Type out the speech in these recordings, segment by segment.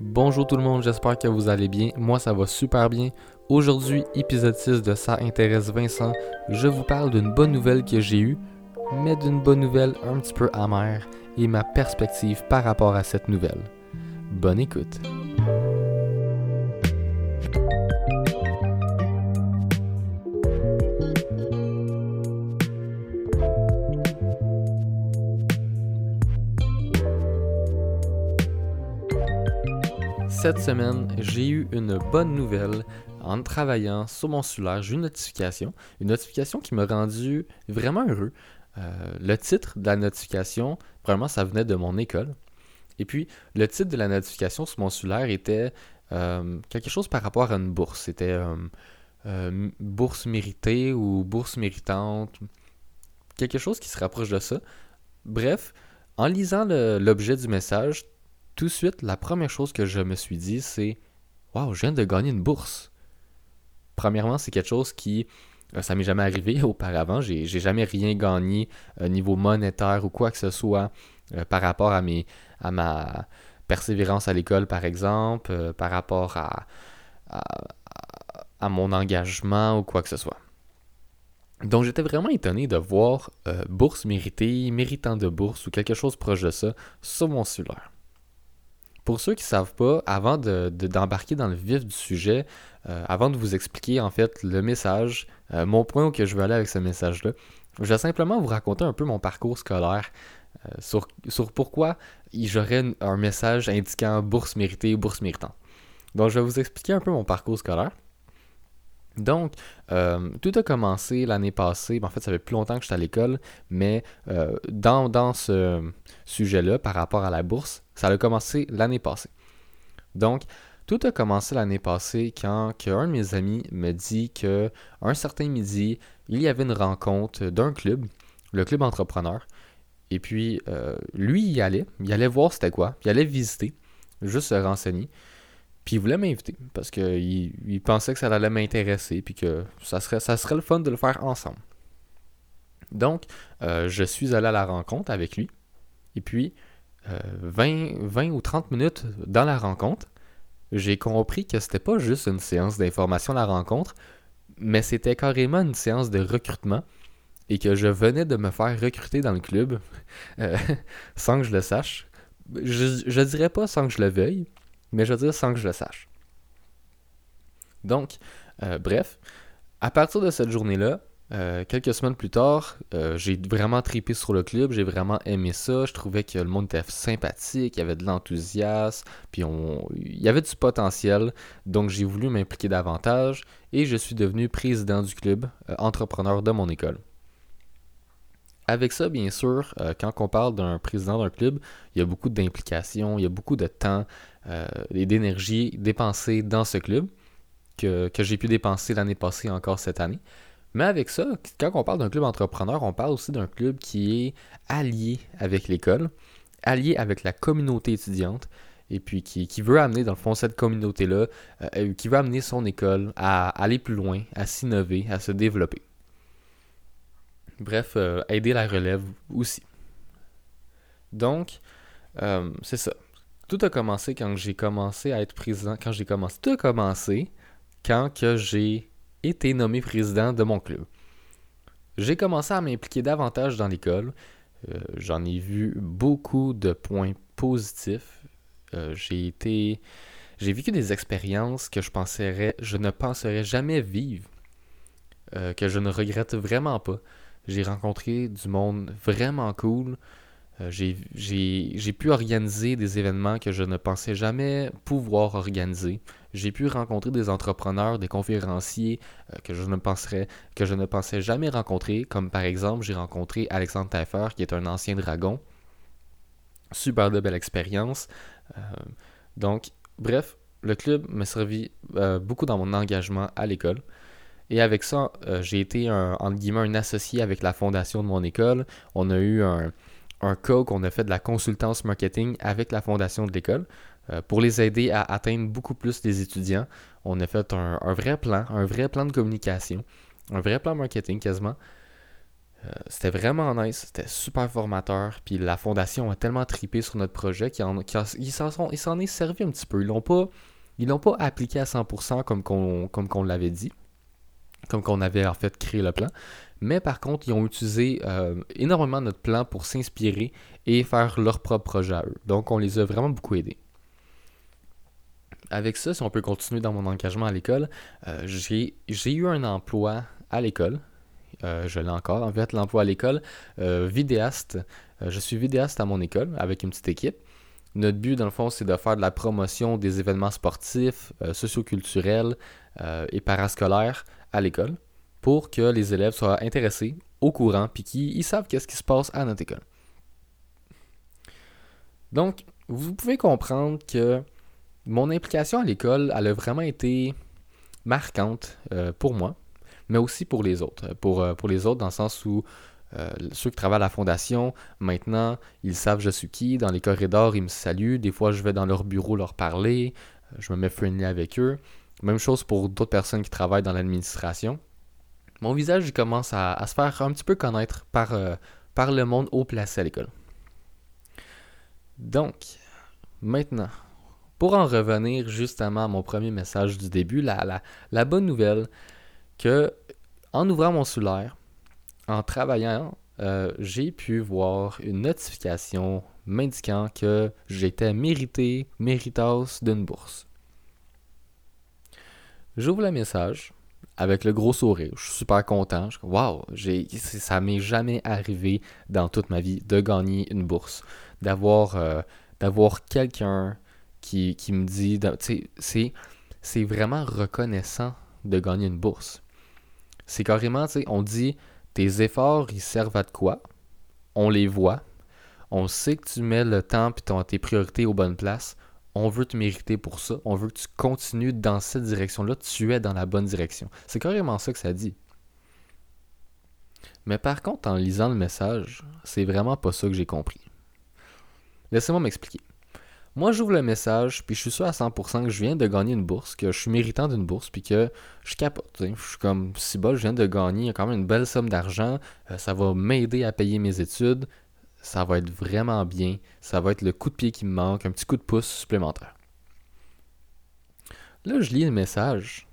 Bonjour tout le monde, j'espère que vous allez bien. Moi, ça va super bien. Aujourd'hui, épisode 6 de Ça intéresse Vincent. Je vous parle d'une bonne nouvelle que j'ai eue, mais d'une bonne nouvelle un petit peu amère et ma perspective par rapport à cette nouvelle. Bonne écoute. Cette semaine, j'ai eu une bonne nouvelle en travaillant sur mon. J'ai une notification, une notification qui m'a rendu vraiment heureux. Euh, le titre de la notification, vraiment, ça venait de mon école. Et puis, le titre de la notification sur mon cellulaire était euh, quelque chose par rapport à une bourse. C'était euh, bourse méritée ou bourse méritante. Quelque chose qui se rapproche de ça. Bref, en lisant l'objet du message, tout de suite, la première chose que je me suis dit, c'est Waouh, je viens de gagner une bourse. Premièrement, c'est quelque chose qui. Euh, ça m'est jamais arrivé auparavant. J'ai, jamais rien gagné au euh, niveau monétaire ou quoi que ce soit euh, par rapport à, mes, à ma persévérance à l'école, par exemple, par rapport à, à, mon engagement ou quoi que ce soit. Donc j'étais vraiment étonné de voir bourse méritée, méritant de bourse ou quelque chose proche de ça sur mon cellulaire. Pour ceux qui ne savent pas, avant d'embarquer dans le vif du sujet, euh, avant de vous expliquer en fait le message, euh, mon point où que je veux aller avec ce message-là, je vais simplement vous raconter un peu mon parcours scolaire euh, sur, sur, pourquoi j'aurais un message indiquant bourse méritée ou bourse méritante. Donc je vais vous expliquer un peu mon parcours scolaire. Donc, tout a commencé l'année passée. En fait, ça fait plus longtemps que j'étais à l'école, mais dans, dans, ce sujet-là, par rapport à la bourse, ça a commencé l'année passée. Donc, tout a commencé l'année passée quand un de mes amis me dit que un certain midi, il y avait une rencontre d'un club, le club entrepreneur. Et puis, euh, lui, il y allait, il allait voir c'était quoi, il allait visiter, juste se renseigner. Puis il voulait m'inviter parce qu'il il pensait que ça allait m'intéresser puis que ça serait, ça serait le fun de le faire ensemble. Donc, euh, je suis allé à la rencontre avec lui. Et puis, 20, euh, 20 ou 30 minutes dans la rencontre, j'ai compris que c'était pas juste une séance d'information à la rencontre, mais c'était carrément une séance de recrutement et que je venais de me faire recruter dans le club euh, sans que je le sache. Je, je dirais pas sans que je le veuille, mais je dire sans que je le sache. Donc, euh, bref, à partir de cette journée-là, euh, quelques semaines plus tard, euh, j'ai vraiment tripé sur le club, j'ai vraiment aimé ça. Je trouvais que le monde était sympathique, il y avait de l'enthousiasme, puis on... il y avait du potentiel. Donc j'ai voulu m'impliquer davantage et je suis devenu président du club, entrepreneur de mon école. Avec ça, bien sûr, quand on parle d'un président d'un club, il y a beaucoup d'implications, il y a beaucoup de temps, euh, et d'énergie dépensée dans ce club que, j'ai pu dépenser l'année passée encore cette année. Mais avec ça, quand on parle d'un club entrepreneur, on parle aussi d'un club qui est allié avec l'école, allié avec la communauté étudiante, et puis qui, veut amener, dans le fond, cette communauté-là, euh, euh, qui veut amener son école à aller plus loin, à s'innover, à se développer. Bref, aider la relève aussi. Donc, c'est ça tout a commencé quand j'ai commencé à être président. Quand j'ai commencé, tout a commencé quand j'ai été nommé président de mon club. J'ai commencé à m'impliquer davantage dans l'école. Euh, j'en ai vu beaucoup de points positifs. Euh, j'ai été, j'ai vécu des expériences que je penserais, je ne penserais jamais vivre, euh, que je ne regrette vraiment pas. J'ai rencontré du monde vraiment cool. J'ai pu organiser des événements que je ne pensais jamais pouvoir organiser. J'ai pu rencontrer des entrepreneurs, des conférenciers euh, que, je ne penserais, que je ne pensais jamais rencontrer, comme par exemple j'ai rencontré Alexandre Taillefer, qui est un ancien dragon. Super de belle expérience. Euh, donc, bref, le club m'a servi beaucoup dans mon engagement à l'école. Et avec ça, j'ai été un, guillemets, un associé avec la fondation de mon école. On a eu un, un cas qu'on a fait de la consultance marketing avec la fondation de l'école euh, pour les aider à atteindre beaucoup plus des étudiants. On a fait un, vrai plan, un vrai plan de communication, un vrai plan marketing quasiment. Euh, c'était vraiment nice, c'était super formateur. Puis la fondation a tellement tripé sur notre projet qu'ils s'en est servi un petit peu. Ils ils l'ont pas appliqué à 100% comme qu'on comme qu'on l'avait dit, comme qu'on avait en fait créé le plan. Mais par contre, ils ont utilisé euh, énormément notre plan pour s'inspirer et faire leur propre projet à eux. Donc on les a vraiment beaucoup aidés. Avec ça, si on peut continuer dans mon engagement à l'école, euh, j'ai eu un emploi à l'école euh, je l'ai encore, en fait, l'emploi à l'école, euh, vidéaste. Je suis vidéaste à mon école avec une petite équipe. Notre but, dans le fond, c'est de faire de la promotion des événements sportifs, socioculturels et parascolaires à l'école pour que les élèves soient intéressés, au courant, puis qu'ils savent qu'est-ce qui se passe à notre école. Donc, vous pouvez comprendre que mon implication à l'école, elle a vraiment été marquante pour moi mais aussi pour les autres. Pour, euh, les autres, dans le sens où euh, ceux qui travaillent à la fondation, maintenant, ils savent je suis qui. Dans les corridors, ils me saluent. Des fois, je vais dans leur bureau leur parler. Euh, je me mets friendly avec eux. Même chose pour d'autres personnes qui travaillent dans l'administration. Mon visage commence à, se faire un petit peu connaître par, par le monde haut placé à l'école. Donc, maintenant, pour en revenir justement à mon premier message du début, la, bonne nouvelle, que en ouvrant mon cellulaire, en travaillant, euh, j'ai pu voir une notification m'indiquant que j'étais mérité, méritos d'une bourse. J'ouvre le message avec le gros sourire. Je suis super content. Je Waouh, ça m'est jamais arrivé dans toute ma vie de gagner une bourse. D'avoir euh, d'avoir quelqu'un qui, me dit. C'est vraiment reconnaissant de gagner une bourse. C'est carrément, on dit tes efforts, ils servent à de quoi? On les voit. On sait que tu mets le temps et tes priorités aux bonnes places. On veut te mériter pour ça. On veut que tu continues dans cette direction-là. Tu es dans la bonne direction. C'est carrément ça que ça dit. Mais par contre, en lisant le message, c'est vraiment pas ça que j'ai compris. Laissez-moi m'expliquer. Moi, j'ouvre le message, puis je suis sûr à 100% que je viens de gagner une bourse, que je suis méritant d'une bourse, puis que je capote. Je suis comme, si bas, je viens de gagner quand même une belle somme d'argent, euh, ça va m'aider à payer mes études, ça va être vraiment bien, ça va être le coup de pied qui me manque, un petit coup de pouce supplémentaire. Là, je lis le message,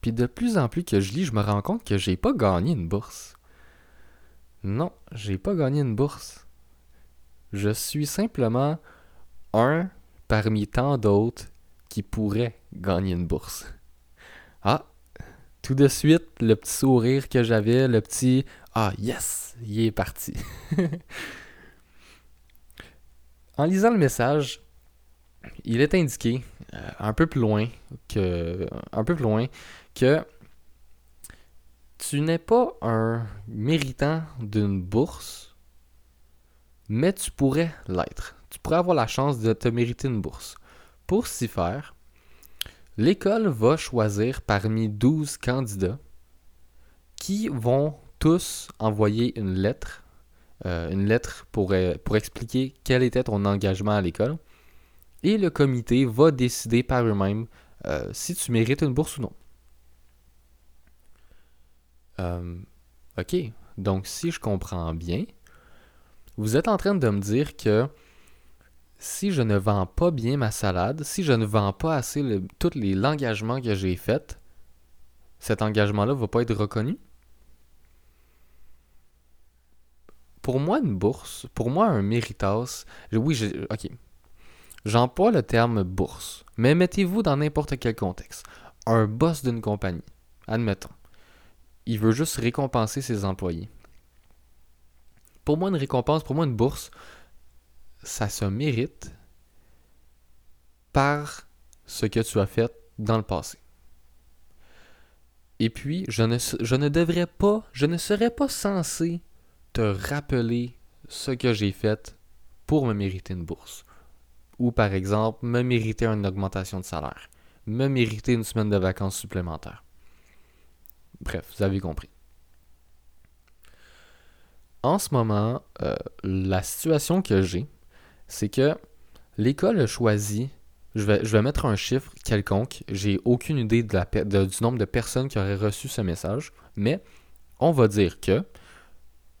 puis de plus en plus que je lis, je me rends compte que j'ai pas gagné une bourse. Non, j'ai pas gagné une bourse. Je suis simplement un parmi tant d'autres qui pourraient gagner une bourse. Ah, tout de suite, le petit sourire que j'avais, le petit Ah, yes, il est parti. en lisant le message, il est indiqué euh, un peu plus loin que un peu plus loin que tu n'es pas un méritant d'une bourse, mais tu pourrais l'être tu pourrais avoir la chance de te mériter une bourse. Pour s'y faire, l'école va choisir parmi 12 candidats qui vont tous envoyer une lettre, euh, une lettre pour, euh, pour expliquer quel était ton engagement à l'école. Et le comité va décider par eux-mêmes euh, si tu mérites une bourse ou non. ok, donc si je comprends bien, vous êtes en train de me dire que si je ne vends pas bien ma salade, si je ne vends pas assez tous les engagements que j'ai faits, cet engagement-là ne va pas être reconnu? Pour moi, une bourse, pour moi, un méritas, oui, ok. J'emploie le terme bourse, mais mettez-vous dans n'importe quel contexte. Un boss d'une compagnie, admettons, il veut juste récompenser ses employés. Pour moi, une récompense, pour moi, une bourse, ça se mérite par ce que tu as fait dans le passé. Et puis, je ne, devrais pas, je ne serais pas censé te rappeler ce que j'ai fait pour me mériter une bourse. Ou par exemple, me mériter une augmentation de salaire. Me mériter une semaine de vacances supplémentaires. Bref, vous avez compris. En ce moment, euh, la situation que j'ai, c'est que l'école a choisi, je vais, je vais mettre un chiffre quelconque, j'ai aucune idée du nombre de personnes qui auraient reçu ce message, mais on va dire que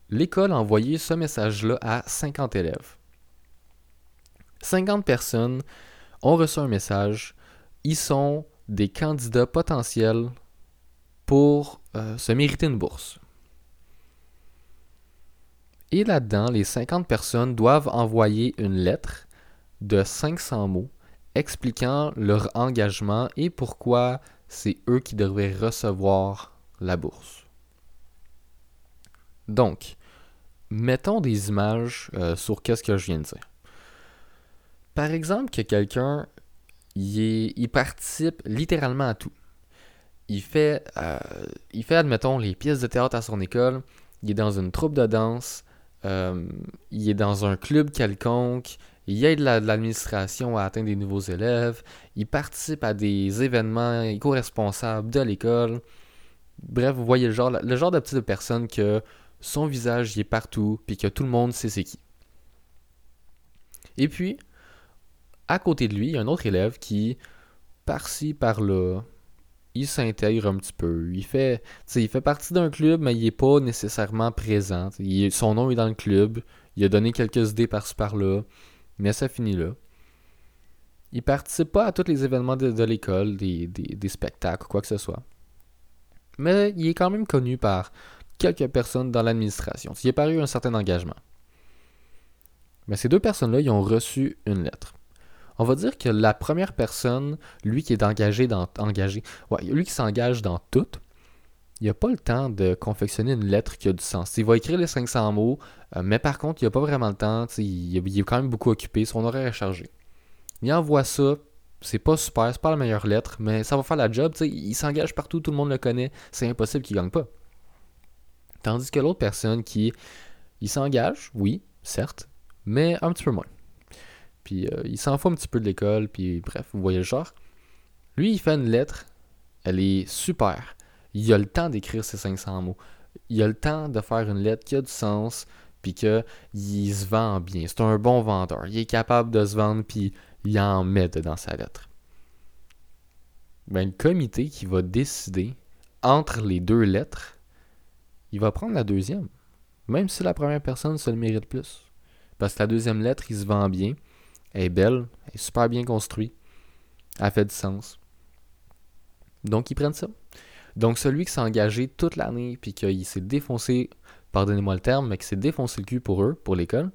l'école a envoyé ce message-là à 50 élèves. 50 personnes ont reçu un message. Ils sont des candidats potentiels pour euh, se mériter une bourse. Et là-dedans, les 50 personnes doivent envoyer une lettre de 500 mots expliquant leur engagement et pourquoi c'est eux qui devraient recevoir la bourse. Donc, mettons des images euh, sur qu'est-ce que je viens de dire. Par exemple, que quelqu'un il, participe littéralement à tout. Il fait, euh, il fait, admettons, les pièces de théâtre à son école, il est dans une troupe de danse, euh, il est dans un club quelconque, il aide l'administration à atteindre des nouveaux élèves, il participe à des événements éco-responsables de l'école. Bref, vous voyez le genre, le genre de petite personne que son visage y est partout, puis que tout le monde sait c'est qui. Et puis, à côté de lui, il y a un autre élève qui, par-ci, par-là, il s'intègre un petit peu. Il fait, il fait partie d'un club, mais il n'est pas nécessairement présent. son nom est dans le club. Il a donné quelques idées par-ci par-là, mais ça finit là. Il participe pas à tous les événements de, l'école, des, des, spectacles, quoi que ce soit. Mais il est quand même connu par quelques personnes dans l'administration. Il a paru un certain engagement. Mais ces deux personnes-là, ils ont reçu une lettre. On va dire que la première personne, lui qui est engagé dans engagé, lui qui s'engage dans tout, il n'a pas le temps de confectionner une lettre qui a du sens. Il va écrire les 500 mots, euh, mais par contre, il n'a pas vraiment le temps. Il, est quand même beaucoup occupé, son horaire est chargé. Il envoie ça, c'est pas super, c'est pas la meilleure lettre, mais ça va faire la job. Il s'engage partout, tout le monde le connaît, c'est impossible qu'il gagne pas. Tandis que l'autre personne qui, s'engage, oui, certes, mais un petit peu moins. Puis euh, il s'en fout un petit peu de l'école, puis bref, vous voyez le genre. Lui, il fait une lettre, elle est super. Il a le temps d'écrire ses 500 mots. Il a le temps de faire une lettre qui a du sens, puis qu'il se vend bien. C'est un bon vendeur. Il est capable de se vendre, puis il en met dans sa lettre. Ben, le comité qui va décider entre les deux lettres, il va prendre la deuxième. Même si la première personne se le mérite plus. Parce que la deuxième lettre, il se vend bien. Elle est belle, elle est super bien construite, elle fait du sens. Donc, ils prennent ça. Donc, celui qui s'est engagé toute l'année, puis qu'il s'est défoncé, pardonnez-moi le terme, mais qui s'est défoncé le cul pour eux, pour l'école,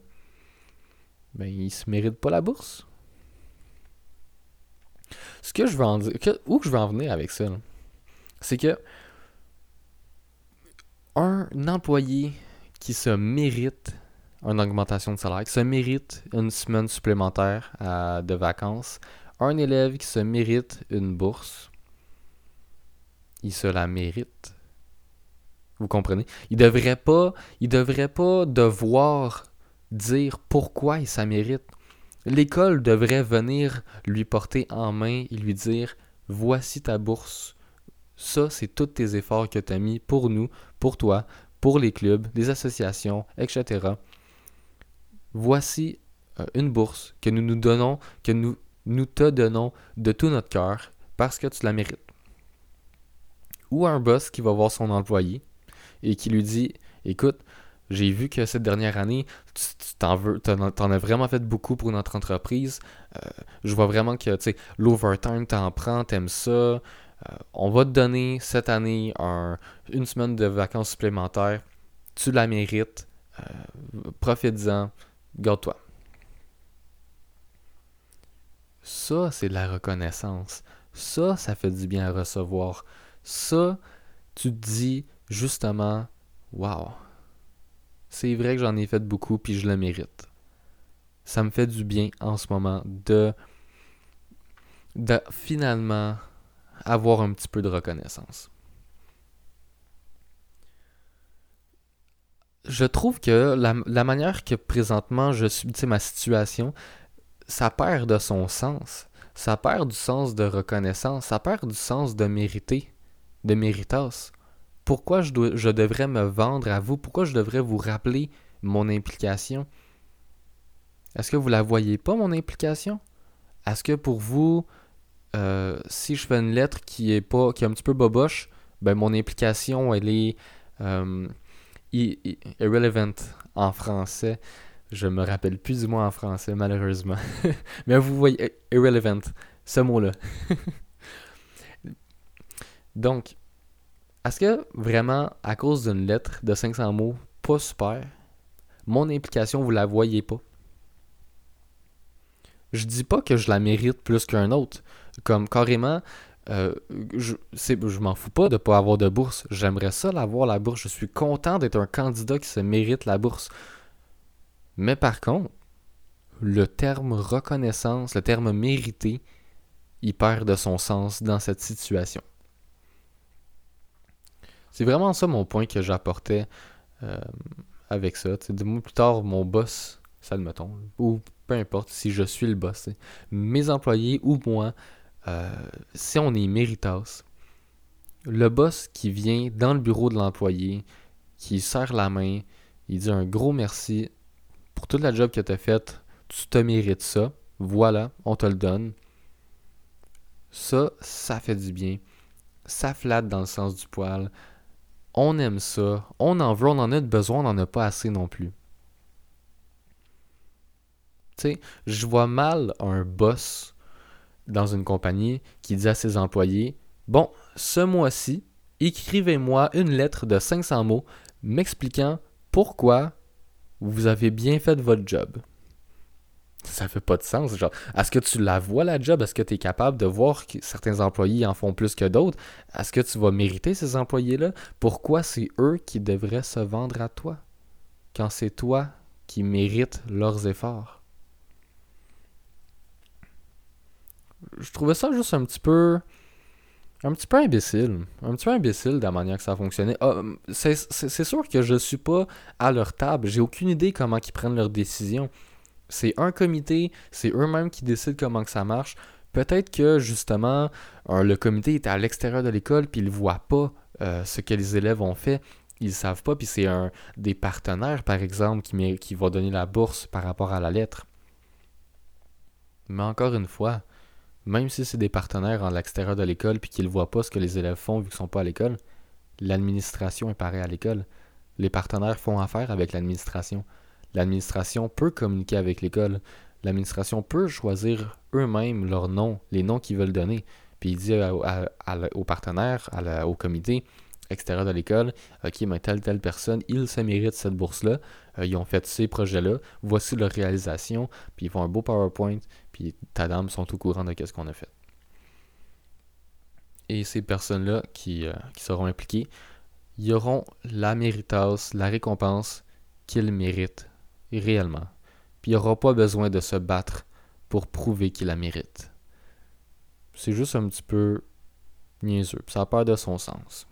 ben, il se mérite pas la bourse. Ce que je veux en dire, où je veux en venir avec ça, c'est que un employé qui se mérite une augmentation de salaire, qui se mérite une semaine supplémentaire de vacances, un élève qui se mérite une bourse, il se la mérite. Vous comprenez? Il devrait il devrait pas devoir dire pourquoi il s'en mérite. L'école devrait venir lui porter en main et lui dire voici ta bourse. Ça, c'est tous tes efforts que tu as mis pour nous, pour toi, pour les clubs, les associations, etc voici euh, une bourse que nous nous donnons, que nous, nous te donnons de tout notre cœur parce que tu la mérites. Ou un boss qui va voir son employé et qui lui dit Écoute, j'ai vu que cette dernière année, tu t'en as vraiment fait beaucoup pour notre entreprise. Euh, je vois vraiment que l'overtime, t'en prends, t'aimes ça. Euh, on va te donner cette année une semaine de vacances supplémentaires. Tu la mérites. Profites-en garde-toi. Ça, c'est de la reconnaissance. Ça, ça fait du bien à recevoir. Ça, tu te dis justement, waouh, c'est vrai que j'en ai fait beaucoup puis je le mérite. Ça me fait du bien en ce moment de, de finalement avoir un petit peu de reconnaissance. Je trouve que la, manière que présentement je sais, ma situation, ça perd de son sens. Ça perd du sens de reconnaissance. Ça perd du sens de mériter, de méritas. Pourquoi je, dois, je devrais me vendre à vous? Pourquoi je devrais vous rappeler mon implication? Est-ce que vous la voyez pas, mon implication? Est-ce que pour vous, euh, si je fais une lettre qui est pas qui est un petit peu boboche, ben mon implication, elle est. Euh, irrelevant en français. Je me rappelle plus du mot en français, malheureusement. Mais vous voyez, irrelevant, ce mot-là. Donc, est-ce que vraiment, à cause d'une lettre de 500 mots, pas super, mon implication, vous la voyez pas? Je dis pas que je la mérite plus qu'un autre. Comme carrément, euh, je, je m'en fous pas de pas avoir de bourse. J'aimerais ça l'avoir, la bourse. Je suis content d'être un candidat qui se mérite la bourse. Mais par contre, le terme reconnaissance, le terme mérité, il perd de son sens dans cette situation. C'est vraiment ça mon point que j'apportais euh, avec ça. de mois plus tard, mon boss, ça le mettons, ou peu importe si je suis le boss, mes employés ou moi, euh, si on est méritas, le boss qui vient dans le bureau de l'employé, qui serre la main, il dit un gros merci pour toute la job que tu as faite, tu te mérites ça, voilà, on te le donne. Ça, ça fait du bien. Ça flatte dans le sens du poil. On aime ça. On en veut, on en a besoin, on n'en a pas assez non plus. Tu sais, je vois mal un boss dans une compagnie qui dit à ses employés Bon, ce mois-ci, écrivez-moi une lettre de 500 mots m'expliquant pourquoi vous avez bien fait votre job. Ça fait pas de sens. Genre, est-ce que tu la vois la job? Est-ce que tu es capable de voir que certains employés en font plus que d'autres? Est-ce que tu vas mériter ces employés-là? Pourquoi c'est eux qui devraient se vendre à toi? Quand c'est toi qui mérites leurs efforts? Je trouvais ça juste un petit peu. Un petit peu imbécile. Un petit peu imbécile de la manière que ça fonctionnait. Ah, c'est sûr que je suis pas à leur table. J'ai aucune idée comment ils prennent leurs décisions. C'est un comité, c'est eux-mêmes qui décident comment que ça marche. Peut-être que justement, le comité est à l'extérieur de l'école puis ils voient pas euh, ce que les élèves ont fait. Ils savent pas, puis c'est un des partenaires, par exemple, qui, qui va donner la bourse par rapport à la lettre. Mais encore une fois, même si c'est des partenaires en l'extérieur de l'école puis qu'ils ne voient pas ce que les élèves font vu qu'ils ne sont pas à l'école, l'administration est pareille à l'école. Les partenaires font affaire avec l'administration. L'administration peut communiquer avec l'école. L'administration peut choisir eux-mêmes leurs noms, les noms qu'ils veulent donner. Puis il dit aux partenaires, au comité extérieur de l'école, OK, mais telle, telle personne, ils se méritent cette bourse-là. Euh, ils ont fait ces projets-là. Voici leur réalisation. Puis ils font un beau PowerPoint puis ta dame sont au courant de ce qu'on a fait. Et ces personnes-là qui, euh, qui, seront impliquées, ils auront la méritas, la récompense qu'ils méritent réellement. Puis il n'y pas besoin de se battre pour prouver qu'ils la méritent. C'est juste un petit peu niaiseux, ça a peur de son sens.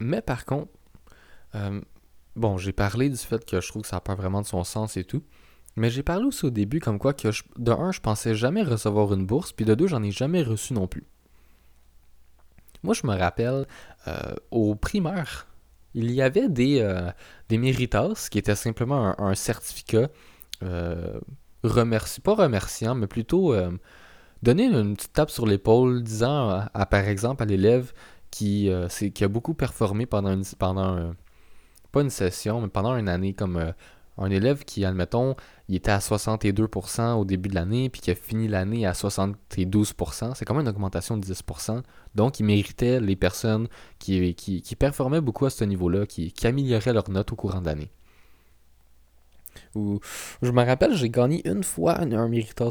Mais par contre, euh, bon, j'ai parlé du fait que je trouve que ça n'a pas vraiment de son sens et tout. Mais j'ai parlé aussi au début comme quoi que de un, je pensais jamais recevoir une bourse, puis de deux, j'en ai jamais reçu non plus. Moi, je me rappelle, euh, au primaire, il y avait des, euh, méritas qui étaient simplement un, certificat euh, pas remerciant, mais plutôt donner une petite tape sur l'épaule disant, à, par exemple, à l'élève qui, qui a beaucoup performé pendant, une, pendant pas une session, mais pendant une année, comme un élève qui, admettons, il était à 62% au début de l'année, puis qui a fini l'année à 72%, c'est quand même une augmentation de 10%. Donc, il méritait les personnes qui, qui, performaient beaucoup à ce niveau-là, qui, amélioraient leurs notes au courant de l'année. je me rappelle, j'ai gagné une fois un, un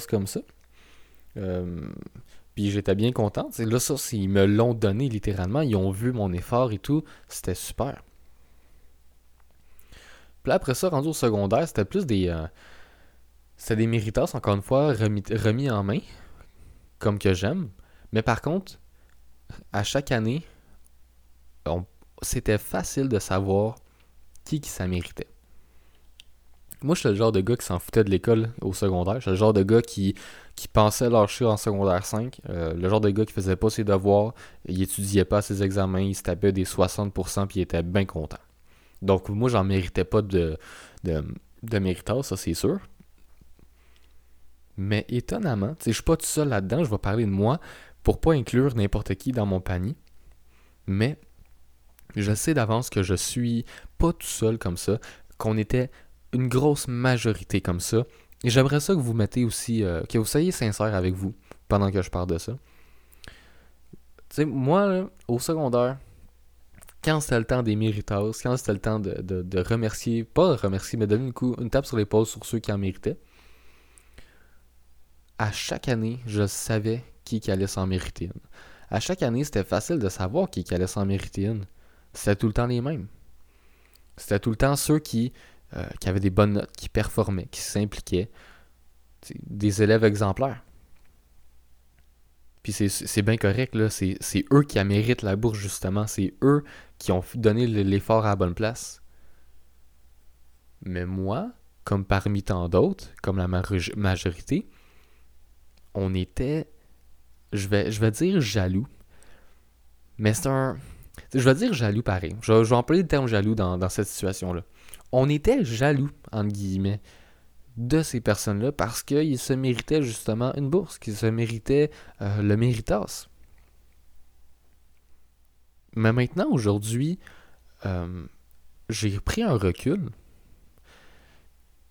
comme ça. Euh, puis j'étais bien content. là, ça, ils me l'ont donné littéralement. Ils ont vu mon effort et tout. C'était super après ça, rendu au secondaire, c'était plus des. Euh, c'était des méritas, encore une fois, remis, en main, comme que j'aime. Mais par contre, à chaque année, c'était facile de savoir qui, qui ça méritait. Moi, je suis le genre de gars qui s'en foutait de l'école au secondaire. Je suis le genre de gars qui, qui pensait lâcher en secondaire 5. Euh, le genre de gars qui faisait pas ses devoirs, il étudiait pas ses examens, il se tapait des 60% puis il était bien content. Donc, moi, j'en méritais pas de, de, de méritage, ça, c'est sûr. Mais étonnamment, je suis pas tout seul là-dedans, je vais parler de moi pour pas inclure n'importe qui dans mon panier. Mais Je sais d'avance que je suis pas tout seul comme ça, qu'on était une grosse majorité comme ça. Et j'aimerais ça que vous mettez aussi, euh, que vous soyez sincère avec vous pendant que je parle de ça. Tu sais, moi, au secondaire, quand c'était le temps des méritas, quand c'était le temps de, remercier, pas remercier, mais donner une, coup, une tape sur l'épaule sur ceux qui en méritaient, à chaque année, je savais qui, qui allait s'en mériter une. À chaque année, c'était facile de savoir qui, qui allait s'en mériter une. C'était tout le temps les mêmes. C'était tout le temps ceux qui, euh, qui avaient des bonnes notes, qui performaient, qui s'impliquaient. Des élèves exemplaires. Puis c'est bien correct, là. C'est eux qui méritent la bourse, justement. C'est eux qui ont donné l'effort à la bonne place. Mais moi, comme parmi tant d'autres, comme la majorité, on était, je vais, je vais dire jaloux. Mais c'est un. Je vais dire jaloux pareil. Je, vais employer le terme jaloux dans, cette situation-là. On était jaloux, entre guillemets, de ces personnes-là parce qu'ils se méritaient justement une bourse, qu'ils se méritaient euh, le méritas. Mais maintenant, aujourd'hui, euh, j'ai pris un recul.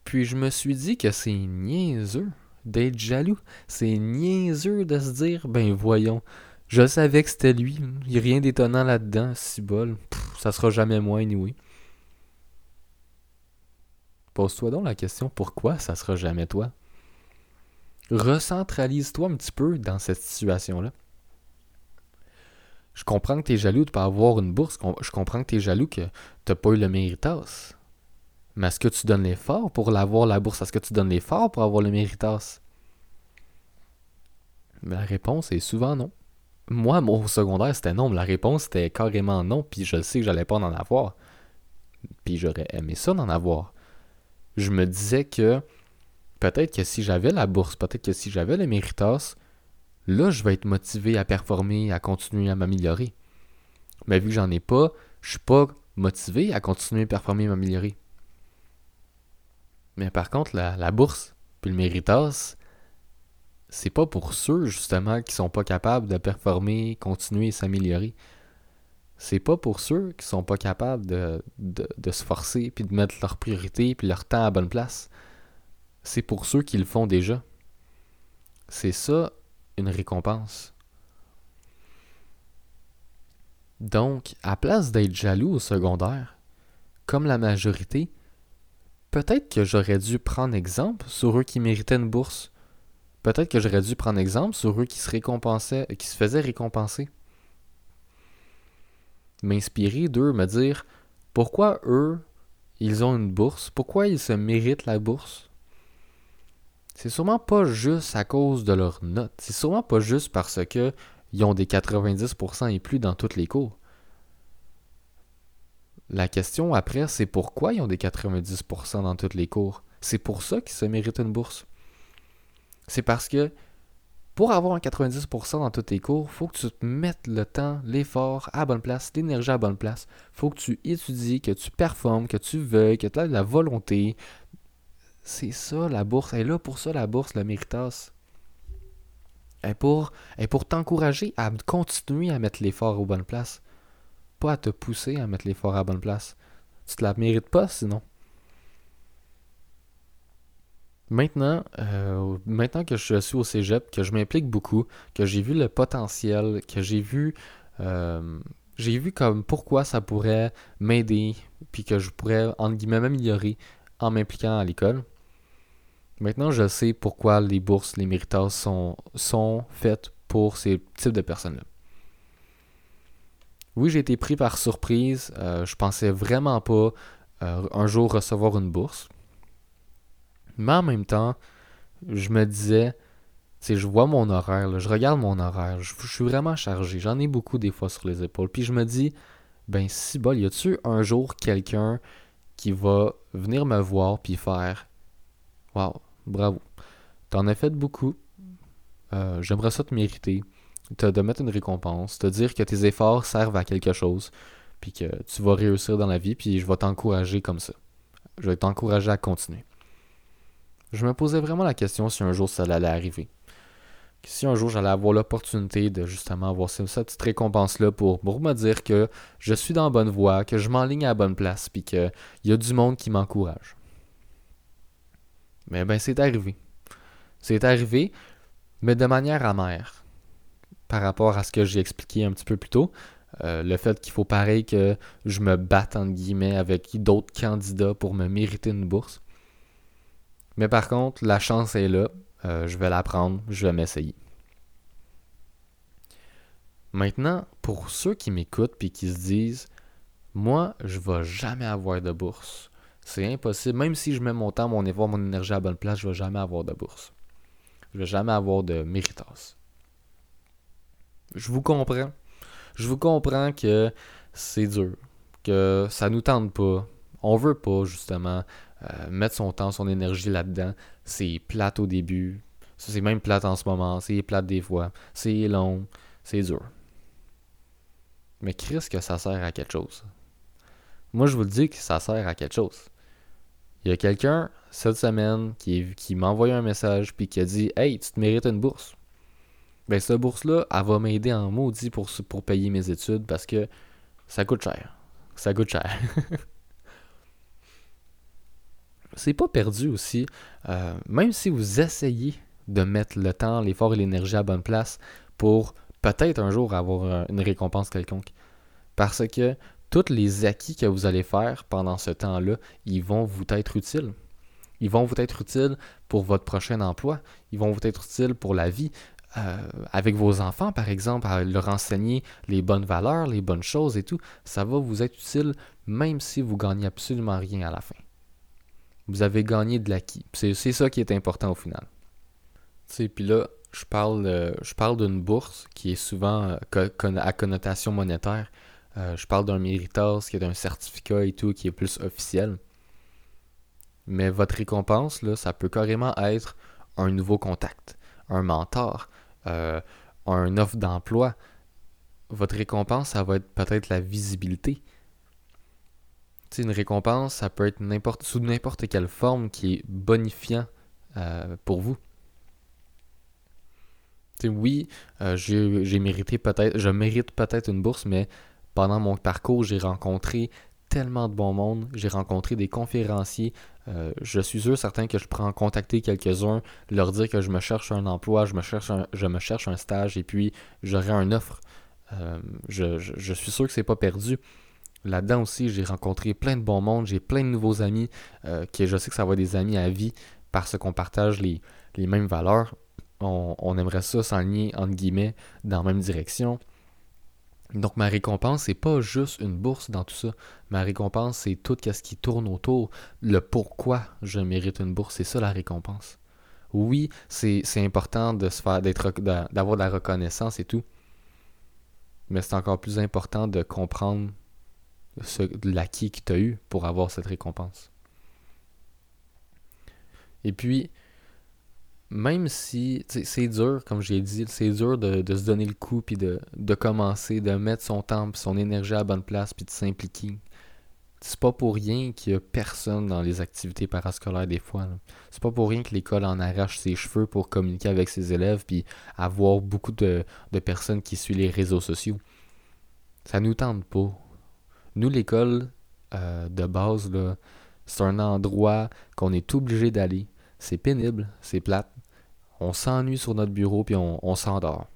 Puis je me suis dit que c'est niaiseux d'être jaloux. C'est niaiseux de se dire, ben voyons, je savais que c'était lui. Il n'y a rien d'étonnant là-dedans, si bol. ça sera jamais moi, oui. Pose-toi donc la question, pourquoi ça sera jamais toi? Recentralise-toi un petit peu dans cette situation-là. Je comprends que tu es jaloux de ne pas avoir une bourse. Je comprends que tu es jaloux que tu n'as pas eu le méritas. Mais est-ce que tu donnes l'effort pour l'avoir, la bourse? Est-ce que tu donnes l'effort pour avoir le méritas? La réponse est souvent non. Moi, mon secondaire, c'était non. Mais la réponse était carrément non. Puis je sais que j'allais pas en avoir. Puis j'aurais aimé ça d'en avoir. Je me disais que peut-être que si j'avais la bourse, peut-être que si j'avais le méritas, là, je vais être motivé à performer, à continuer à m'améliorer. Mais vu que j'en ai pas, je suis pas motivé à continuer à performer, m'améliorer. Mais par contre, la, bourse, puis le méritas, c'est pas pour ceux, justement, qui sont pas capables de performer, continuer et s'améliorer. C'est pas pour ceux qui sont pas capables de, de, se forcer, puis de mettre leurs priorités, puis leur temps à bonne place. C'est pour ceux qui le font déjà. C'est ça, une récompense. Donc, à place d'être jaloux au secondaire, comme la majorité, peut-être que j'aurais dû prendre exemple sur eux qui méritaient une bourse. Peut-être que j'aurais dû prendre exemple sur eux qui se récompensaient, qui se faisaient récompenser. M'inspirer d'eux, me dire pourquoi eux, ils ont une bourse, pourquoi ils se méritent la bourse. C'est sûrement pas juste à cause de leurs notes. C'est sûrement pas juste parce que ils ont des 90% et plus dans toutes les cours. La question après, c'est pourquoi ils ont des 90% dans toutes les cours? C'est pour ça qu'ils se méritent une bourse. C'est parce que pour avoir un 90% dans tous tes cours, faut que tu te mettes le temps, l'effort à bonne place, l'énergie à bonne place. faut que tu étudies, que tu performes, que tu veuilles, que tu aies de la volonté. C'est ça la bourse. Elle est là pour ça la bourse, la méritas. Elle est pour, t'encourager à continuer à mettre l'effort aux bonnes places pas à te pousser à mettre l'effort à bonne place. Tu te la mérites pas sinon. Maintenant, euh, maintenant que je suis au cégep, que je m'implique beaucoup, que j'ai vu le potentiel, que j'ai vu, euh, j'ai vu comme pourquoi ça pourrait m'aider, puis que je pourrais, entre guillemets, m'améliorer en m'impliquant à l'école. Maintenant, je sais pourquoi les bourses, les méritas sont, sont faites pour ces types de personnes-là. Oui, j'ai été pris par surprise. Euh, je pensais vraiment pas euh, un jour recevoir une bourse. Mais en même temps, je me disais, tu je vois mon horaire, je regarde mon horaire, je, suis vraiment chargé. J'en ai beaucoup des fois sur les épaules. Puis je me dis, ben si bol, y a-tu un jour quelqu'un qui va venir me voir puis faire, waouh, bravo, t'en as fait beaucoup. Euh, j'aimerais ça te mériter de mettre une récompense, te dire que tes efforts servent à quelque chose, puis que tu vas réussir dans la vie, puis je vais t'encourager comme ça. Je vais t'encourager à continuer. Je me posais vraiment la question si un jour ça allait arriver. si un jour j'allais avoir l'opportunité de justement avoir cette, petite récompense-là pour, me dire que je suis dans la bonne voie, que je m'enligne à la bonne place, puis qu'il y a du monde qui m'encourage. Mais ben c'est arrivé. C'est arrivé, mais de manière amère. Par rapport à ce que j'ai expliqué un petit peu plus tôt, euh, le fait qu'il faut pareil que je me batte entre guillemets avec d'autres candidats pour me mériter une bourse. Mais par contre, la chance est là. Euh, je vais la prendre, je vais m'essayer. Maintenant, pour ceux qui m'écoutent et qui se disent Moi, je vais jamais avoir de bourse. C'est impossible. Même si je mets mon temps, mon effort, mon énergie à bonne place, je ne vais jamais avoir de bourse. Je ne vais jamais avoir de méritas. Je vous comprends. Je vous comprends que c'est dur, que ça nous tente pas. On veut pas, justement, euh, mettre son temps, son énergie là-dedans. C'est plate au début. C'est même plate en ce moment. C'est plate des fois. C'est long. C'est dur. Mais qu'est-ce que ça sert à quelque chose? Moi, je vous le dis que ça sert à quelque chose. Il y a quelqu'un cette semaine qui, m'a envoyé un message puis qui a dit Hey, tu te mérites une bourse. Ben, cette bourse-là, elle va m'aider en maudit pour payer mes études parce que ça coûte cher. Ça coûte cher. c'est pas perdu aussi. Euh, même si vous essayez de mettre le temps, l'effort et l'énergie à bonne place pour peut-être un jour avoir une récompense quelconque. Parce que tous les acquis que vous allez faire pendant ce temps-là, ils vont vous être utiles. Ils vont vous être utiles pour votre prochain emploi. Ils vont vous être utiles pour la vie. Euh, avec vos enfants, par exemple, à leur enseigner les bonnes valeurs, les bonnes choses et tout, ça va vous être utile même si vous gagnez absolument rien à la fin vous avez gagné de l'acquis. C'est ça qui est important au final. Puis là, je parle, je parle d'une bourse qui est souvent euh, à connotation monétaire. Euh, je parle d'un méritage qui est un certificat et tout, qui est plus officiel. Mais votre récompense, là, ça peut carrément être un nouveau contact, un mentor, euh, un offre d'emploi. Votre récompense, ça va être peut-être la visibilité une récompense, ça peut être n'importe, sous n'importe quelle forme qui est bonifiant euh, pour vous. oui, euh, j'ai, mérité peut-être, je mérite peut-être une bourse, mais pendant mon parcours, j'ai rencontré tellement de bon monde, j'ai rencontré des conférenciers. Euh, je suis sûr certain que je pourrais en contacter quelques-uns, leur dire que je me cherche un emploi, je me cherche un, je me cherche un stage et puis j'aurai une offre. je, je, suis sûr que c'est pas perdu. Là-dedans aussi, j'ai rencontré plein de bons mondes, j'ai plein de nouveaux amis, euh, qui je sais que ça va être des amis à vie parce qu'on partage les, mêmes valeurs. On, aimerait ça s'enligner, entre guillemets, dans la même direction. Donc ma récompense, c'est pas juste une bourse dans tout ça. Ma récompense, c'est tout ce qui tourne autour. Le pourquoi je mérite une bourse, c'est ça la récompense. Oui, c'est important de d'avoir de la reconnaissance et tout. Mais c'est encore plus important de comprendre l'acquis que tu as eu pour avoir cette récompense. Et puis, même si c'est dur, comme j'ai dit, c'est dur de, se donner le coup, puis de, commencer, de mettre son temps, son énergie à la bonne place, puis de s'impliquer. C'est pas pour rien qu'il y a personne dans les activités parascolaires des fois. C'est pas pour rien que l'école en arrache ses cheveux pour communiquer avec ses élèves, puis avoir beaucoup de, de personnes qui suivent les réseaux sociaux. Ça nous tente pas. Nous, l'école euh, de base, c'est un endroit qu'on est obligé d'aller. C'est pénible, c'est plate. On s'ennuie sur notre bureau puis on, s'endort.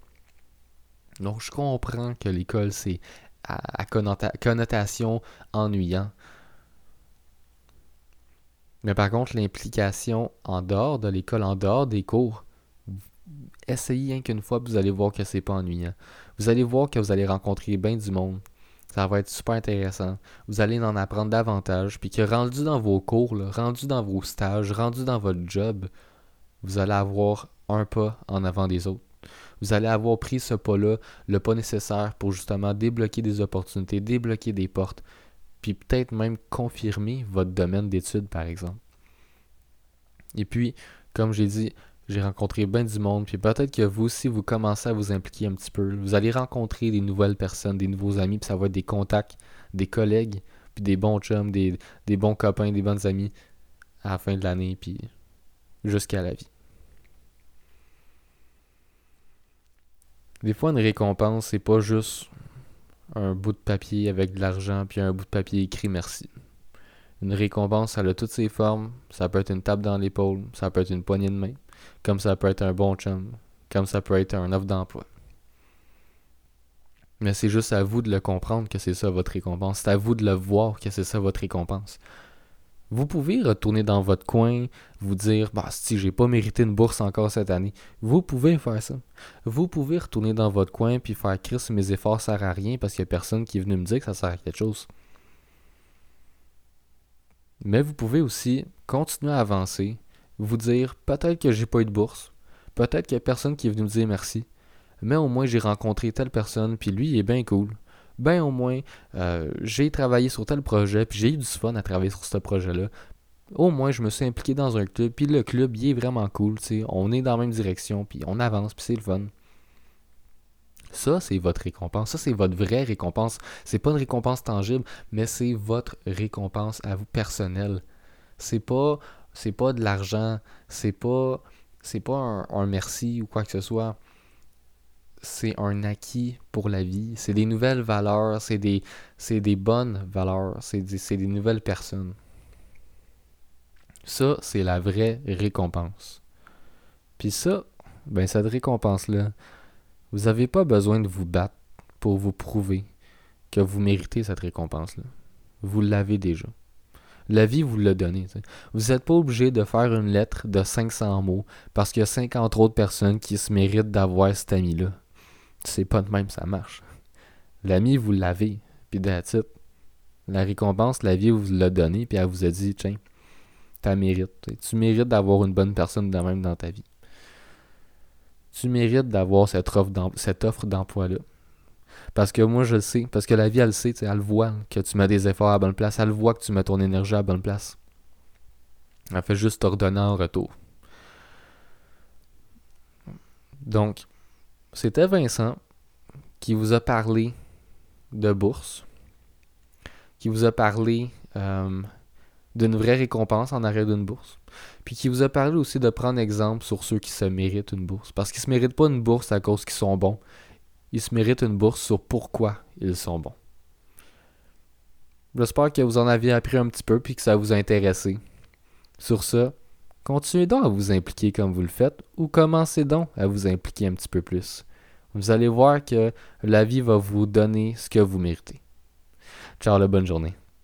Donc, je comprends que l'école, c'est à, connotation ennuyant. Mais par contre, l'implication en dehors de l'école, en dehors des cours, essayez un qu'une fois, vous allez voir que c'est pas ennuyant. Vous allez voir que vous allez rencontrer bien du monde. Ça va être super intéressant. Vous allez en apprendre davantage. Puis que rendu dans vos cours, rendu dans vos stages, rendu dans votre job, vous allez avoir un pas en avant des autres. Vous allez avoir pris ce pas-là, le pas nécessaire pour justement débloquer des opportunités, débloquer des portes, puis peut-être même confirmer votre domaine d'études, par exemple. Et puis, comme j'ai dit, j'ai rencontré bien du monde, puis peut-être que vous aussi, vous commencez à vous impliquer un petit peu. Vous allez rencontrer des nouvelles personnes, des nouveaux amis, puis ça va être des contacts, des collègues, puis des bons chums, des, des bons copains, des bonnes amies à la fin de l'année, puis jusqu'à la vie. Des fois, une récompense, c'est pas juste un bout de papier avec de l'argent puis un bout de papier écrit merci. Une récompense, ça a toutes ses formes. Ça peut être une tape dans l'épaule, ça peut être une poignée de main, comme ça peut être un bon chum, comme ça peut être un offre d'emploi. Mais c'est juste à vous de le comprendre que c'est ça votre récompense. C'est à vous de le voir que c'est ça votre récompense. Vous pouvez retourner dans votre coin, vous dire Bah, si j'ai pas mérité une bourse encore cette année. Vous pouvez faire ça. Vous pouvez retourner dans votre coin puis faire Chris, mes efforts servent à rien parce qu'il y a personne qui est venu me dire que ça sert à quelque chose. Mais vous pouvez aussi continuer à avancer, vous dire peut-être que j'ai pas eu de bourse, peut-être qu'il y a personne qui est venu me dire merci, mais au moins j'ai rencontré telle personne, puis lui il est bien cool. Ben au moins euh, j'ai travaillé sur tel projet, puis j'ai eu du fun à travailler sur ce projet-là. Au moins je me suis impliqué dans un club, puis le club il est vraiment cool, sais. on est dans la même direction, puis on avance, puis c'est le fun. Ça, c'est votre récompense. Ça, c'est votre vraie récompense. C'est pas une récompense tangible, mais c'est votre récompense à vous personnelle. C'est pas, c'est pas de l'argent. C'est pas, c'est pas un, merci ou quoi que ce soit. C'est un acquis pour la vie. C'est des nouvelles valeurs. C'est des, des bonnes valeurs. C'est des, des nouvelles personnes. Ça, c'est la vraie récompense. Puis ça, ben cette récompense-là, vous n'avez pas besoin de vous battre pour vous prouver que vous méritez cette récompense-là. Vous l'avez déjà. La vie vous l'a donné. Vous n'êtes pas obligé de faire une lettre de 500 mots parce qu'il y a 50 autres personnes qui se méritent d'avoir cet ami-là. C'est pas de même, ça marche. L'ami, vous l'avez. Puis that's La récompense, la vie vous l'a donné, puis elle vous a dit, tiens, tu mérites. Tu mérites d'avoir une bonne personne de même dans ta vie tu mérites d'avoir cette offre d'emploi-là. Parce que moi, je le sais. Parce que la vie, elle le sait. Elle voit que tu mets des efforts à bonne place. Elle voit que tu mets ton énergie à bonne place. Elle fait juste t'ordonner en retour. Donc, c'était Vincent qui vous a parlé de bourse, qui vous a parlé euh, d'une vraie récompense en arrêt d'une bourse. Puis qui vous a parlé aussi de prendre exemple sur ceux qui se méritent une bourse. Parce qu'ils ne se méritent pas une bourse à cause qu'ils sont bons. Ils se méritent une bourse sur pourquoi ils sont bons. J'espère que vous en aviez appris un petit peu puis que ça vous a intéressé. Sur ça, continuez donc à vous impliquer comme vous le faites ou commencez donc à vous impliquer un petit peu plus. Vous allez voir que la vie va vous donner ce que vous méritez. Ciao, bonne journée.